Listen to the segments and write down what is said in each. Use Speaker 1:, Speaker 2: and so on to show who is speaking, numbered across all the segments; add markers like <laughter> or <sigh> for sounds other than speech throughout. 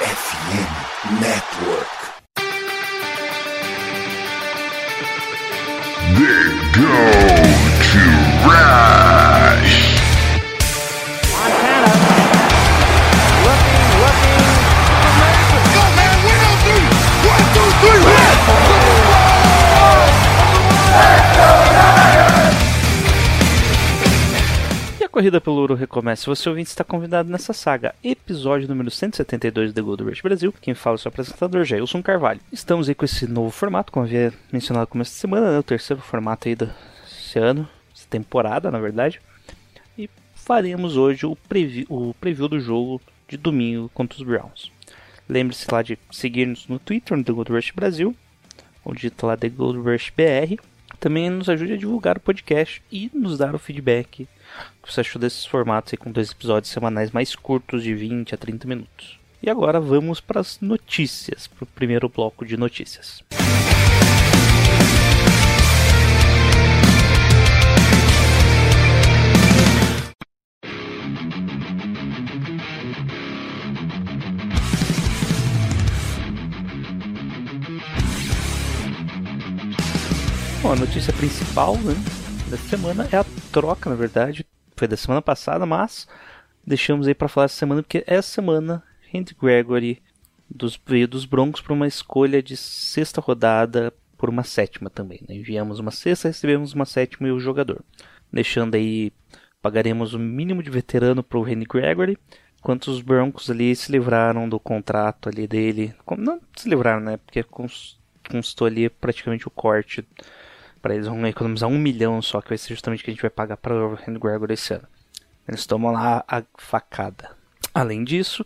Speaker 1: FM Network.
Speaker 2: They go to Rush.
Speaker 3: Corrida pelo ouro recomeça. Você ouvinte está convidado nessa saga, episódio número 172 do The Gold Rush Brasil. Quem fala é o seu apresentador, Jailson Carvalho. Estamos aí com esse novo formato, como havia mencionado no começo da semana, né? o terceiro formato aí desse ano, essa temporada, na verdade. E faremos hoje o preview, o preview do jogo de domingo contra os Browns. Lembre-se lá de seguir-nos no Twitter, no The Gold Rush Brasil, ou digita lá The Gold Rush BR. Também nos ajude a divulgar o podcast e nos dar o feedback que você achou desses formatos aí com dois episódios semanais mais curtos de 20 a 30 minutos. E agora vamos para as notícias, para o primeiro bloco de notícias. Bom, a notícia principal né, da semana é a troca, na verdade, foi da semana passada, mas deixamos aí para falar essa semana porque essa semana Randy Gregory dos, veio dos Broncos para uma escolha de sexta rodada por uma sétima também. Né? Enviamos uma sexta, recebemos uma sétima e o jogador, deixando aí pagaremos o mínimo de veterano para o Randy Gregory. Enquanto os Broncos ali se livraram do contrato ali dele, não se livraram, né? Porque cons- constou ali praticamente o corte para eles vão economizar um milhão só, que vai ser justamente o que a gente vai pagar para o Randy Gregory esse ano. Eles tomam lá a facada. Além disso,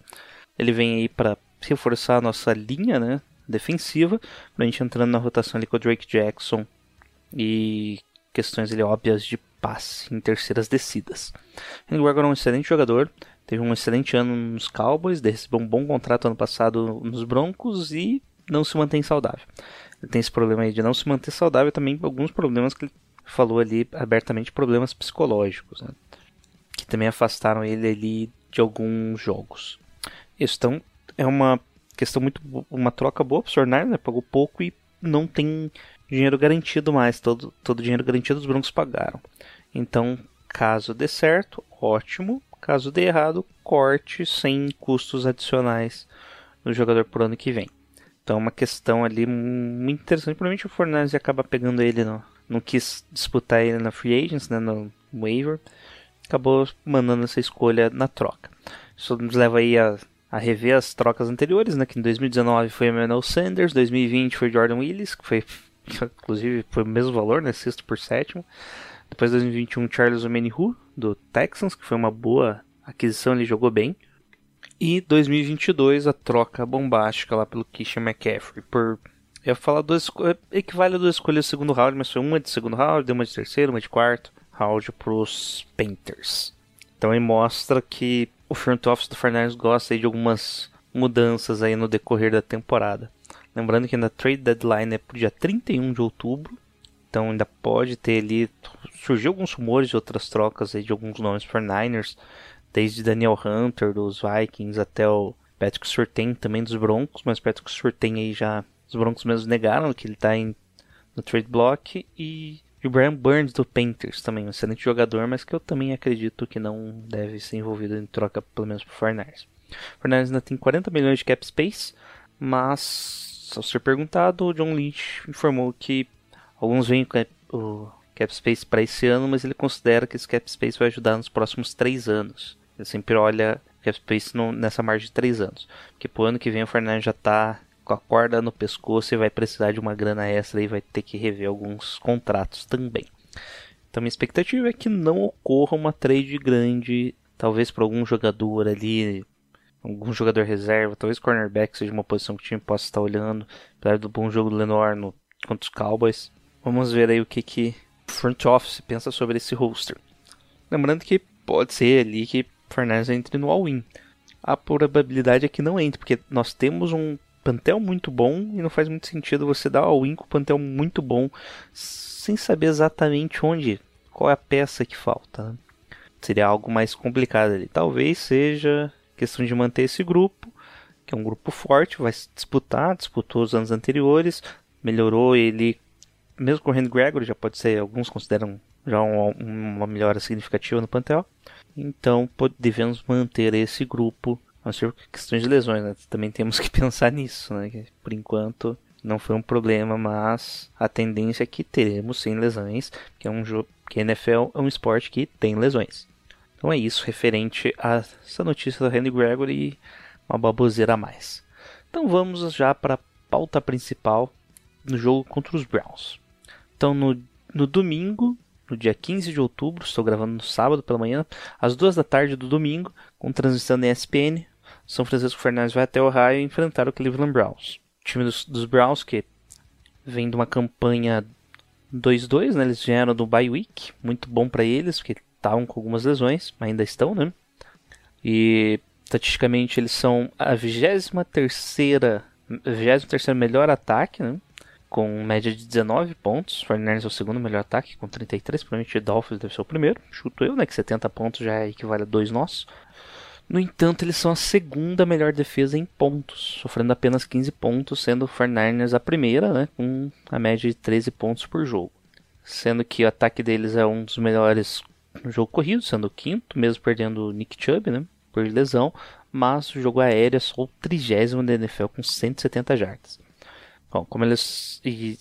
Speaker 3: ele vem aí para reforçar a nossa linha né, defensiva, para a gente entrando na rotação ali com o Drake Jackson e questões ali óbvias de passe em terceiras descidas. Randy Gregory é um excelente jogador, teve um excelente ano nos Cowboys, recebeu um bom contrato ano passado nos Broncos e não se mantém saudável. Tem esse problema aí de não se manter saudável também alguns problemas que ele falou ali abertamente problemas psicológicos né? que também afastaram ele ali de alguns jogos isso então é uma questão muito uma troca boa para o Sornar né pagou pouco e não tem dinheiro garantido mais todo todo dinheiro garantido os Broncos pagaram então caso dê certo ótimo caso dê errado corte sem custos adicionais no jogador por ano que vem então é uma questão ali muito interessante. Provavelmente o Fornales acaba pegando ele, no, não quis disputar ele na Free Agents, né, no waiver. Acabou mandando essa escolha na troca. Isso nos leva aí a, a rever as trocas anteriores, né, que em 2019 foi Emmanuel Sanders, 2020 foi Jordan Willis, que foi, <laughs> inclusive, foi o mesmo valor, né, sexto por sétimo. Depois 2021 Charles Omenihu, do Texans, que foi uma boa aquisição, ele jogou bem. E 2022 a troca bombástica lá pelo Christian McCaffrey por eu falar duas equivale a duas escolhas do segundo round, mas foi uma de segundo round, uma de terceiro, uma de quarto round pros Panthers. Então aí mostra que o front office do Fernandes gosta de algumas mudanças aí no decorrer da temporada. Lembrando que ainda a trade deadline é pro dia 31 de outubro. Então ainda pode ter ali surgiu alguns rumores de outras trocas aí de alguns nomes para Niners, desde Daniel Hunter dos Vikings até o Patrick Surtain também dos Broncos, mas Patrick Surtain aí já os Broncos mesmo negaram que ele está em no trade block e, o Brian Burns do Panthers também, um excelente jogador, mas que eu também acredito que não deve ser envolvido em troca pelo menos por Fornars. Fornars ainda tem 40 milhões de cap space, mas ao ser perguntado, o John Lynch informou que alguns veem o cap space para esse ano, mas ele considera que esse cap space vai ajudar nos próximos três anos. Ele sempre olha cap space no- nessa margem de três anos, porque pro ano que vem o Fernandes já está com a corda no pescoço e vai precisar de uma grana extra e vai ter que rever alguns contratos também. Então minha expectativa é que não ocorra uma trade grande, talvez para algum jogador ali, algum jogador reserva, talvez cornerback seja uma posição que o time possa estar olhando, apesar do bom jogo do Lenore no, contra os Cowboys. Vamos ver aí o que que front office pensa sobre esse roster. Lembrando que pode ser ali que Fernandes entre no all-in. A probabilidade é que não entre, porque nós temos um plantel muito bom e não faz muito sentido você dar all-in com um plantel muito bom sem saber exatamente onde, qual é a peça que falta. né? Seria algo mais complicado ali. Talvez seja questão de manter esse grupo, que é um grupo forte, vai disputar, disputou os anos anteriores, melhorou ele, mesmo com o Gregory, já pode ser, alguns consideram já uma, uma melhora significativa no plantel. Então devemos manter esse grupo, a não ser questões de lesões, né? também temos que <laughs> pensar nisso, né? Que, por enquanto não foi um problema, mas a tendência é que teremos sim lesões, que é um jogo que NFL é um esporte que tem lesões. Então é isso referente a essa notícia do Randy Gregory e uma baboseira a mais. Então vamos já para a pauta principal no jogo contra os Browns. Então no, no domingo, no dia 15 de outubro, estou gravando no sábado pela manhã, às duas da tarde do domingo, com transmissão da ESPN, São Francisco Fernandes vai até Ohio enfrentar o Cleveland Browns. O time dos, dos Browns que vem de uma campanha 2-2, né? Eles vieram do bye week, muito bom para eles, porque estavam com algumas lesões, ainda estão, né? E estatisticamente eles são a 23 terceira, 23 melhor ataque, né? Com média de 19 pontos. Fortnite é o segundo melhor ataque, com 33. Provavelmente Dolphins deve ser o primeiro. Chuto eu, né? Que 70 pontos já equivale a dois nossos. No entanto, eles são a segunda melhor defesa em pontos, sofrendo apenas 15 pontos, sendo o 49ers a primeira, né, com a média de 13 pontos por jogo. Sendo que o ataque deles é um dos melhores no jogo corrido, sendo o quinto, mesmo perdendo o Nick Chubb, né, por lesão, mas o jogo aéreo é só o trigésimo da NFL com 170 jardas. Bom, como eles e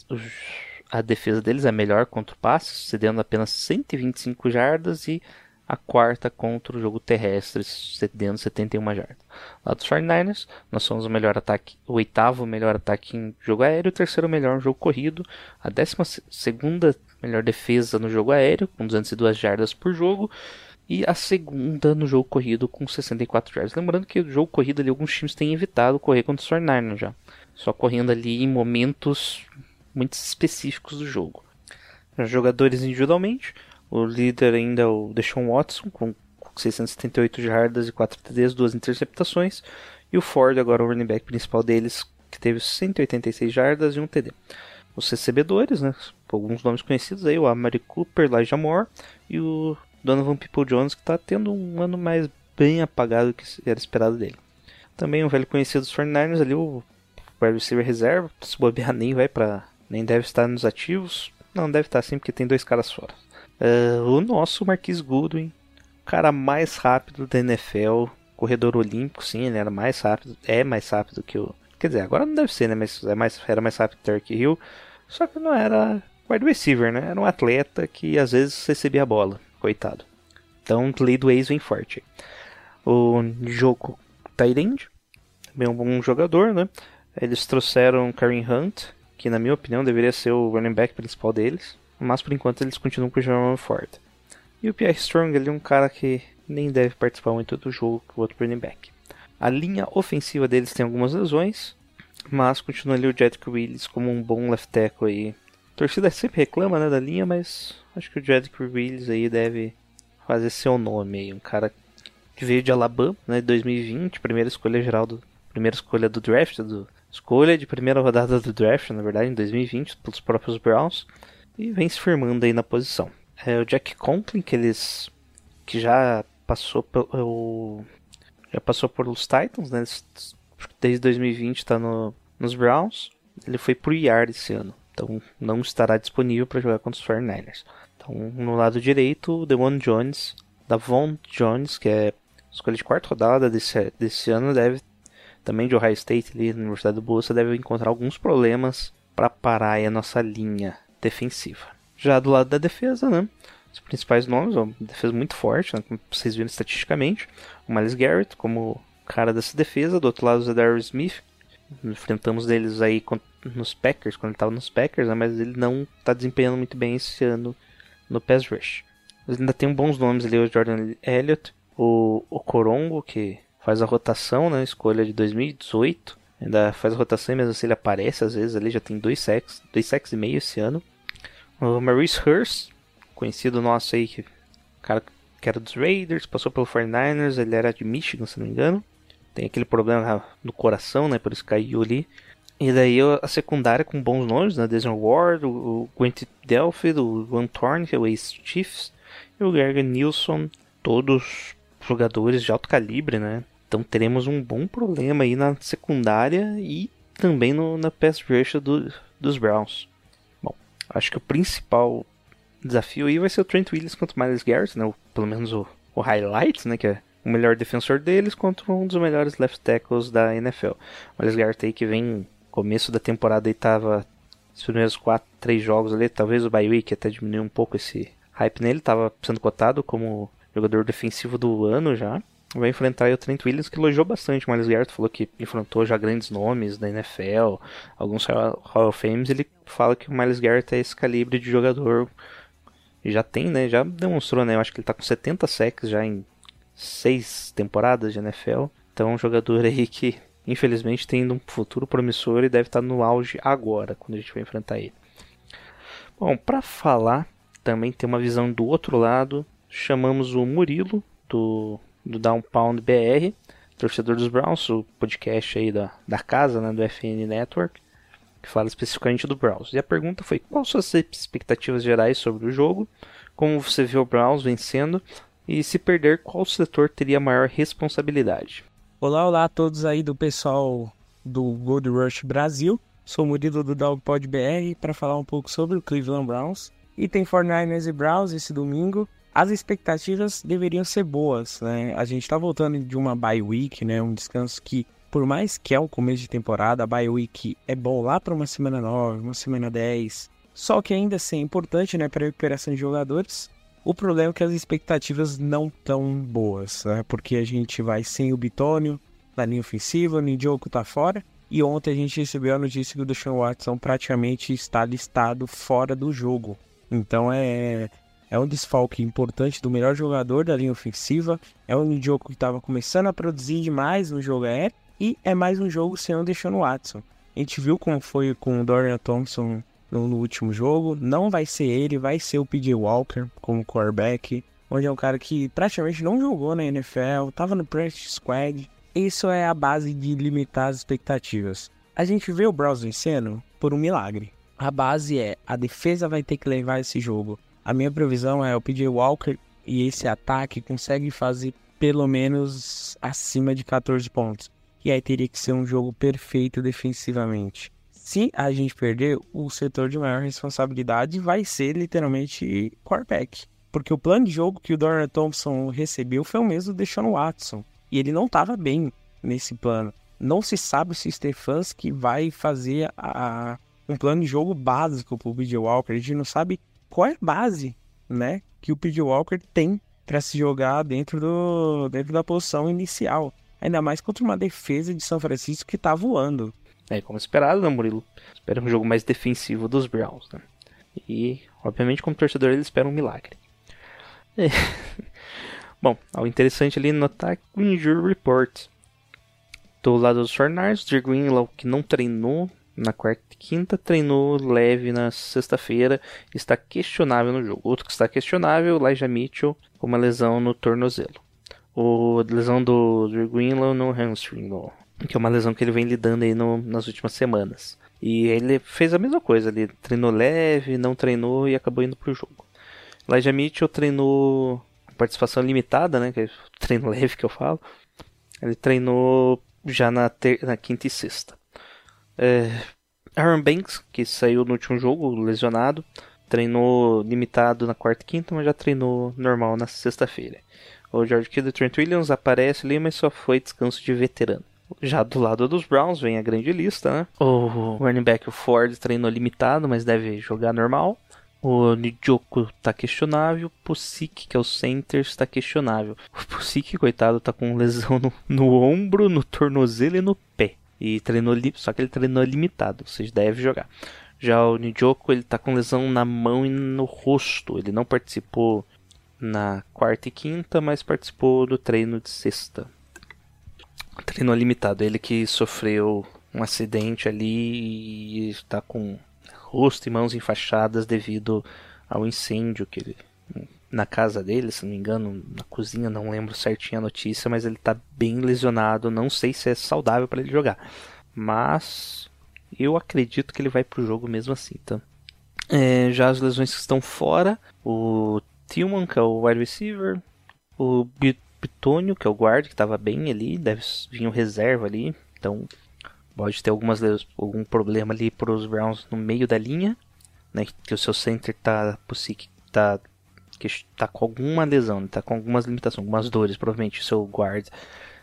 Speaker 3: a defesa deles é melhor contra o passe, cedendo apenas 125 jardas e a quarta contra o jogo terrestre, cedendo 71 jardas. Lá dos 49ers, nós somos o melhor ataque, o oitavo melhor ataque em jogo aéreo, o terceiro melhor no jogo corrido, a décima segunda melhor defesa no jogo aéreo, com 202 jardas por jogo, e a segunda no jogo corrido com 64 jardas. Lembrando que o jogo corrido ali, alguns times têm evitado correr contra os 49ers já, só correndo ali em momentos muito específicos do jogo. Os jogadores individualmente, o líder ainda é o Deshaun Watson, com 678 jardas e 4 TDs, 2 interceptações. E o Ford, agora o running back principal deles, que teve 186 jardas e 1 TD. Os recebedores, né, alguns nomes conhecidos aí, o Amari Cooper, Elijah Moore e o Donovan People Jones, que está tendo um ano mais bem apagado do que era esperado dele. Também um velho conhecido dos 49ers ali, o wide receiver reserva, se bobear nem vai para nem deve estar nos ativos. Não, deve estar sim, porque tem dois caras fora. Uh, o nosso Marquis Goodwin, cara mais rápido da NFL, corredor olímpico, sim, ele era mais rápido, é mais rápido que o. Quer dizer, agora não deve ser, né? Mas é mais, era mais rápido que o Turkey Hill. Só que não era wide receiver, né? Era um atleta que às vezes recebia a bola, coitado. Então, lei do ex vem forte. O jogo Tyrande, também um bom jogador, né? Eles trouxeram Kareem Hunt, que na minha opinião deveria ser o running back principal deles mas por enquanto eles continuam com o Jerome Ford. E o Pierre Strong ele é um cara que nem deve participar muito do jogo que o outro running back. A linha ofensiva deles tem algumas lesões, mas continua ali o Jedrick Willis como um bom left tackle aí. A torcida sempre reclama né, da linha, mas acho que o Jedrick Willis aí deve fazer seu nome aí. Um cara que veio de Alabama, né, 2020, primeira escolha geral do primeira escolha do draft, do escolha de primeira rodada do draft, na verdade, em 2020, pelos próprios Browns e vem se firmando aí na posição. É o Jack Conklin, que eles que já passou pelo já passou por os Titans, né? Desde 2020 está no, nos Browns. Ele foi pro IR esse ano, então não estará disponível para jogar contra os 49ers. Então, no lado direito, o Devon Jones, Davon Jones, que é escolha de quarta rodada desse, desse ano, deve também de Ohio State ali na Universidade do Bolsa, deve encontrar alguns problemas para parar a nossa linha defensiva. Já do lado da defesa, né? Os principais nomes, uma defesa muito forte, né, como vocês viram estatisticamente. O Miles Garrett como cara dessa defesa, do outro lado o Zadar Smith. Enfrentamos deles aí nos Packers, quando ele estava nos Packers, né, mas ele não está desempenhando muito bem esse ano no pass rush. Mas ainda tem bons nomes ali, o Jordan Elliott, o, o Corongo, que faz a rotação, né, escolha de 2018. Ainda faz a rotação mesmo se assim ele aparece, às vezes ali já tem dois sacks, dois sacks e meio esse ano. O Maurice Hurst, conhecido nosso aí, que, cara que era dos Raiders, passou pelo 49ers, ele era de Michigan, se não me engano. Tem aquele problema no coração, né, por isso caiu ali. E daí a secundária com bons nomes, né, Desmond Ward, o Gwent Delphi, o Van Thorn, que é o ex-Chiefs, e o Gergen Nilsson, todos jogadores de alto calibre, né, Então teremos um bom problema aí na secundária e também no, na pass rush do, dos Browns. Bom, acho que o principal desafio aí vai ser o Trent Williams contra o Miles Garrett, né? O, pelo menos o, o highlight, né? Que é o melhor defensor deles contra um dos melhores left tackles da NFL. O Miles Garrett aí que vem começo da temporada e tava os primeiros quatro, três jogos ali, talvez o bye week até diminuiu um pouco esse hype nele, tava sendo cotado como jogador defensivo do ano já. Vai enfrentar o Trent Williams, que elogiou bastante o Miles Garrett, falou que enfrentou já grandes nomes da NFL, alguns Hall of Fames. Ele fala que o Miles Garrett é esse calibre de jogador. Já tem, né? Já demonstrou, né? Eu acho que ele tá com 70 sacks já em seis temporadas de NFL. Então, um jogador aí que, infelizmente, tem um futuro promissor e deve estar no auge agora, quando a gente vai enfrentar ele. Bom, para falar, também tem uma visão do outro lado. Chamamos o Murilo, do do Downpound BR, torcedor dos Browns, o podcast aí da, da casa, né, do FN Network, que fala especificamente do Browns. E a pergunta foi: quais suas expectativas gerais sobre o jogo? Como você vê o Browns vencendo? E se perder, qual setor teria maior responsabilidade?
Speaker 1: Olá, olá a todos aí do pessoal do Gold Rush Brasil. Sou Murilo do Dogpod BR para falar um pouco sobre o Cleveland Browns. E tem 49ers e Browns esse domingo as expectativas deveriam ser boas, né? A gente tá voltando de uma bye week, né? Um descanso que, por mais que é o começo de temporada, a bye week é bom lá para uma semana 9, uma semana 10. Só que ainda assim é importante, né, para recuperação de jogadores. O problema é que as expectativas não tão boas, né? Porque a gente vai sem o Bitônio na linha ofensiva, o Njoku tá fora. E ontem a gente recebeu a notícia que o Deshaun Watson praticamente está listado fora do jogo. Então é é um desfalque importante do melhor jogador da linha ofensiva. É um jogo que estava começando a produzir demais no jogo aéreo. E é mais um jogo sem o Deshaun Watson. A gente viu como foi com o Dorian Thompson no, no, último jogo. Não vai ser ele, vai ser o PJ Walker como quarterback. Onde é um cara que praticamente não jogou na NFL, estava no practice squad. Isso é a base de limitar as expectativas. A gente vê o Browns vencendo por um milagre. A base é a defesa vai ter que levar esse jogo a minha previsão é o PJ Walker e esse ataque consegue fazer pelo menos acima de 14 pontos. E aí teria que ser um jogo perfeito defensivamente. Se a gente perder, o setor de maior responsabilidade vai ser literalmente quarterback. Porque o plano de jogo que o Dorian Thompson recebeu foi o mesmo do Deshaun Watson. E ele não estava bem nesse plano. Não se sabe se o Stefanski vai fazer a, um plano de jogo básico para o PJ Walker. A gente não sabe qual é a base, né, que o P.J. Walker tem para se jogar dentro, do, dentro da posição inicial. Ainda mais contra uma defesa de São Francisco que está voando.
Speaker 3: É, como esperado, né, Murilo? Espera um jogo mais defensivo dos Browns, né? E, obviamente, como torcedor, ele espera um milagre. É. <laughs> Bom, o interessante ali notar o Injury Report. Do lado dos Fornars, o Greenlaw, que não treinou na quarta e quinta, treinou leve na sexta-feira, está questionável no jogo. Outro que está questionável, Elijah Mitchell, com uma lesão no tornozelo. O lesão do, do Greenlaw no hamstring, que é uma lesão que ele vem lidando aí no, nas últimas semanas. E ele fez a mesma coisa, ele treinou leve, não treinou e acabou indo pro jogo. Elijah Mitchell treinou participação limitada, né, que é treino <laughs> leve que eu falo. Ele treinou já na, ter, na quinta e sexta. É, Aaron Banks, que saiu no último jogo lesionado, treinou limitado na quarta e quinta, mas já treinou normal na sexta-feira. O George Kittle e Trent Williams aparece ali, mas só foi descanso de veterano. Já do lado dos Browns vem a grande lista, né? O running back o Ford treinou limitado, mas deve jogar normal. O Njoku tá questionável. O Pusic, que é o center, está questionável. O Pusic, coitado, tá com lesão no, no ombro, no tornozelo e no pé. E treinou só que ele treinou limitado, vocês devem jogar. Já o Nijoko, ele tá com lesão na mão e no rosto. Ele não participou na quarta e quinta, mas participou do treino de sexta. Treino limitado, ele que sofreu um acidente ali e está com rosto e mãos enfaixadas devido ao incêndio que ele na casa dele, se não me engano, na cozinha, não lembro certinho a notícia, mas ele tá bem lesionado, não sei se é saudável para ele jogar. Mas eu acredito que ele vai pro jogo mesmo assim, tá? É, já as lesões que estão fora, o Tillman, que é o wide receiver, o Pitônio, que é o guard, que estava bem ali, deve vir um reserva ali, então pode ter algumas algum problema ali para os Browns no meio da linha, né, que o seu center tá, tá, que tá com alguma lesão, está com algumas limitações, algumas dores, provavelmente o seu guard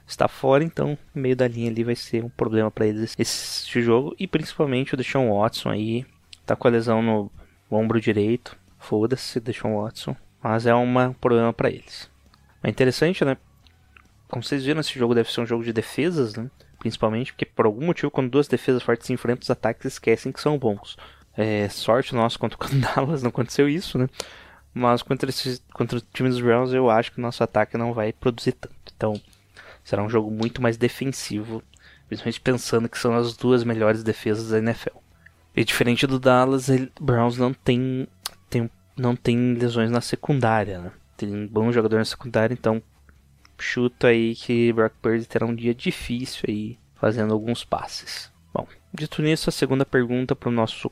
Speaker 3: está fora, então meio da linha ali vai ser um problema para eles esse jogo e principalmente o Deshaun Watson aí tá com a lesão no ombro direito, foda-se Deshaun Watson, mas é uma, um problema para eles. É interessante, né? Como vocês viram, esse jogo deve ser um jogo de defesas, né? Principalmente porque por algum motivo, quando duas defesas fortes se enfrentam, os ataques esquecem que são bons. É, sorte nossa contra o Dallas, não aconteceu isso, né? Mas contra, esses, contra o time dos Browns, eu acho que o nosso ataque não vai produzir tanto. Então, será um jogo muito mais defensivo, principalmente pensando que são as duas melhores defesas da NFL. E diferente do Dallas, ele, Browns não tem, tem, não tem lesões na secundária, né? Tem um bom jogador na secundária, então chuto aí que Brock Purdy terá um dia difícil aí fazendo alguns passes. Bom, dito nisso, a segunda pergunta para o nosso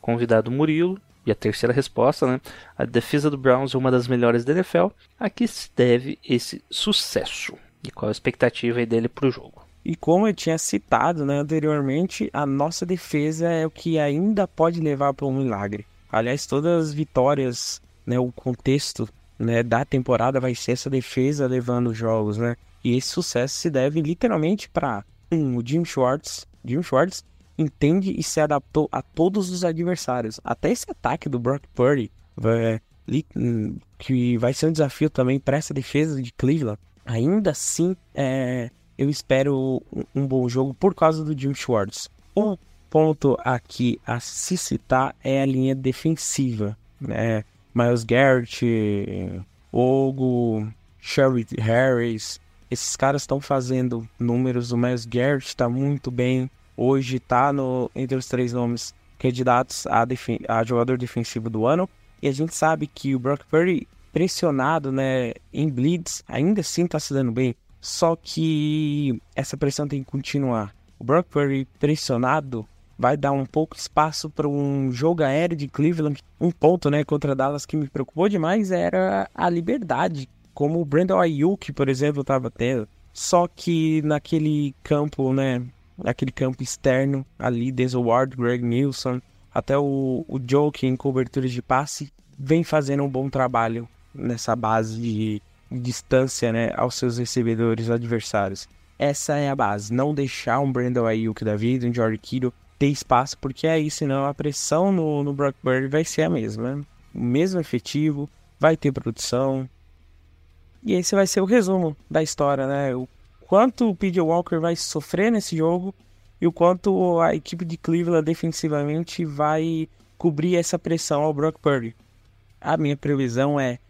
Speaker 3: convidado Murilo. E a terceira resposta, né? A defesa do Browns é uma das melhores da NFL. A que se deve esse sucesso? E qual a expectativa dele para o jogo?
Speaker 1: E como eu tinha citado né, anteriormente, a nossa defesa é o que ainda pode levar para um milagre. Aliás, todas as vitórias, né, o contexto né, da temporada vai ser essa defesa levando os jogos, né? E esse sucesso se deve literalmente para um, o Jim Schwartz. Jim Schwartz entende e se adaptou a todos os adversários. Até esse ataque do Brock Purdy, vai, que vai ser um desafio também para essa defesa de Cleveland. Ainda assim, é, eu espero um, um bom jogo por causa do Jim Schwartz. Um ponto aqui a se citar é a linha defensiva. Né? Miles Garrett, Ogo, Sherry Harris. Esses caras estão fazendo números. O Miles Garrett está muito bem. Hoje está entre os três nomes candidatos a, a, jogador defensivo do ano. E a gente sabe que o Brock Purdy, pressionado né, em blitz, ainda assim está se dando bem. Só que essa pressão tem que continuar. O Brock Purdy pressionado vai dar um pouco espaço para um jogo aéreo de Cleveland. Um ponto, né, contra Dallas que me preocupou demais era a liberdade, como o Brandon Ayuk, por exemplo, estava tendo. Só que naquele campo, né, naquele campo externo ali, Denzel Ward, Greg Nilsson, até o, o Joe que em coberturas de passe vem fazendo um bom trabalho nessa base de distância, né, aos seus recebedores adversários. Essa é a base, não deixar um Brandon Ayuk da vida, um George Kittle ter espaço, porque aí senão a pressão no, no Brock Purdy vai ser a mesma. Né? O mesmo efetivo, vai ter produção. E esse vai ser o resumo da história, né? O quanto o PJ Walker vai sofrer nesse jogo e o quanto a equipe de Cleveland defensivamente vai cobrir essa pressão ao Brock Purdy. A minha previsão é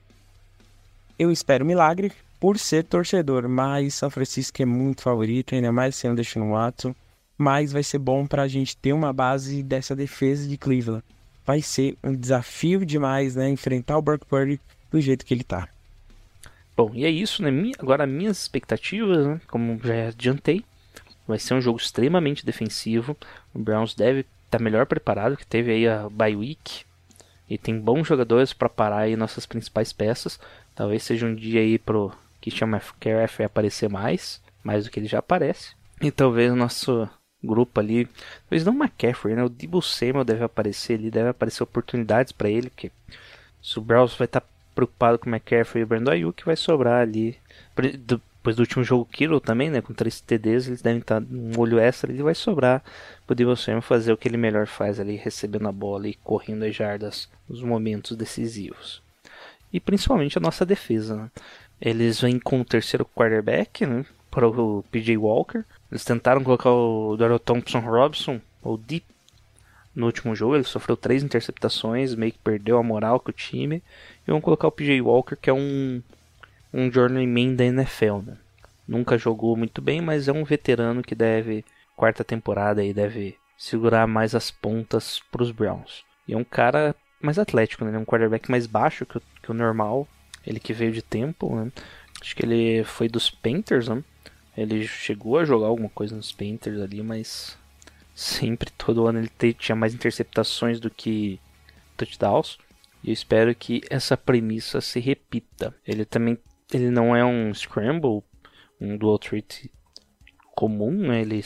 Speaker 1: eu espero milagre por ser torcedor, mas São Francisco é muito favorito, ainda mais sendo Deshaun Watson mas vai ser bom para a gente ter uma base dessa defesa de Cleveland. Vai ser um desafio demais, né? Enfrentar o Brock Purdy do jeito que ele tá.
Speaker 3: Bom, e é isso, né? Agora, minhas expectativas, né? como já adiantei, vai ser um jogo extremamente defensivo. O Browns deve estar tá melhor preparado, que teve aí a bye week e tem bons jogadores para parar aí nossas principais peças. Talvez seja um dia aí pro que chama KF aparecer mais, mais do que ele já aparece. E talvez o nosso grupo ali. Talvez não McCaffrey, né? O Debo Samuel deve aparecer ali, deve aparecer oportunidades para ele, porque se o Browns vai estar tá preocupado com o McCaffrey e o Brandon Ayuk, vai sobrar ali. Depois do último jogo Kiro também, né? Com três TDs, eles devem estar tá um olho extra ali, vai sobrar pro Debo Samuel fazer o que ele melhor faz ali, recebendo a bola e correndo as jardas nos momentos decisivos. E principalmente a nossa defesa, né? Eles vêm com o terceiro quarterback, né? Para o PJ Walker eles tentaram colocar o Daryl Thompson Robson, ou Deep, no último jogo. Ele sofreu três interceptações, meio que perdeu a moral com o time. E vão colocar o PJ Walker, que é um, um journeyman da NFL. Né? Nunca jogou muito bem, mas é um veterano que deve, quarta temporada, aí deve segurar mais as pontas para os Browns. E é um cara mais atlético, né? é um quarterback mais baixo que o, que o normal. Ele que veio de tempo, né? Acho que ele foi dos Panthers, né? Ele chegou a jogar alguma coisa nos Panthers ali, mas sempre, todo ano ele tinha mais interceptações do que touchdowns. E eu espero que essa premissa se repita. Ele também ele não é um scramble, um dual threat comum, né? Ele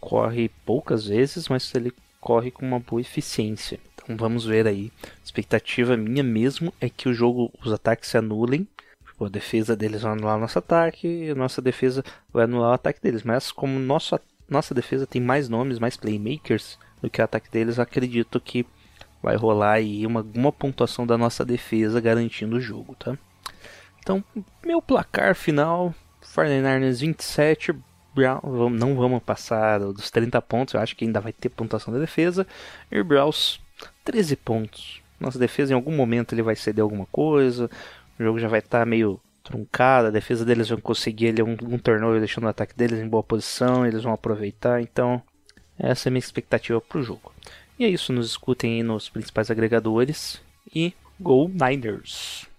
Speaker 3: corre poucas vezes, mas ele corre com uma boa eficiência. Então vamos ver aí. A expectativa minha mesmo é que o jogo, os ataques se anulem. Tipo, a defesa deles vai anular o nosso ataque e a nossa defesa vai anular o ataque deles. Mas como nosso, nossa defesa tem mais nomes, mais playmakers do que o ataque deles, acredito que vai rolar aí uma, uma pontuação da nossa defesa garantindo o jogo, tá? Então, meu placar final, 49ers 27, Brown, não vamos passar dos 30 pontos, eu acho que ainda vai ter pontuação da defesa. E Browns 13 pontos. Nossa defesa em algum momento ele vai ceder alguma coisa, o jogo já vai estar tá meio truncado, a defesa deles vai conseguir ele um, um turnover deixando o ataque deles em boa posição, eles vão aproveitar, então essa é a minha expectativa para o jogo. E é isso, nos escutem aí nos principais agregadores e Go Niners!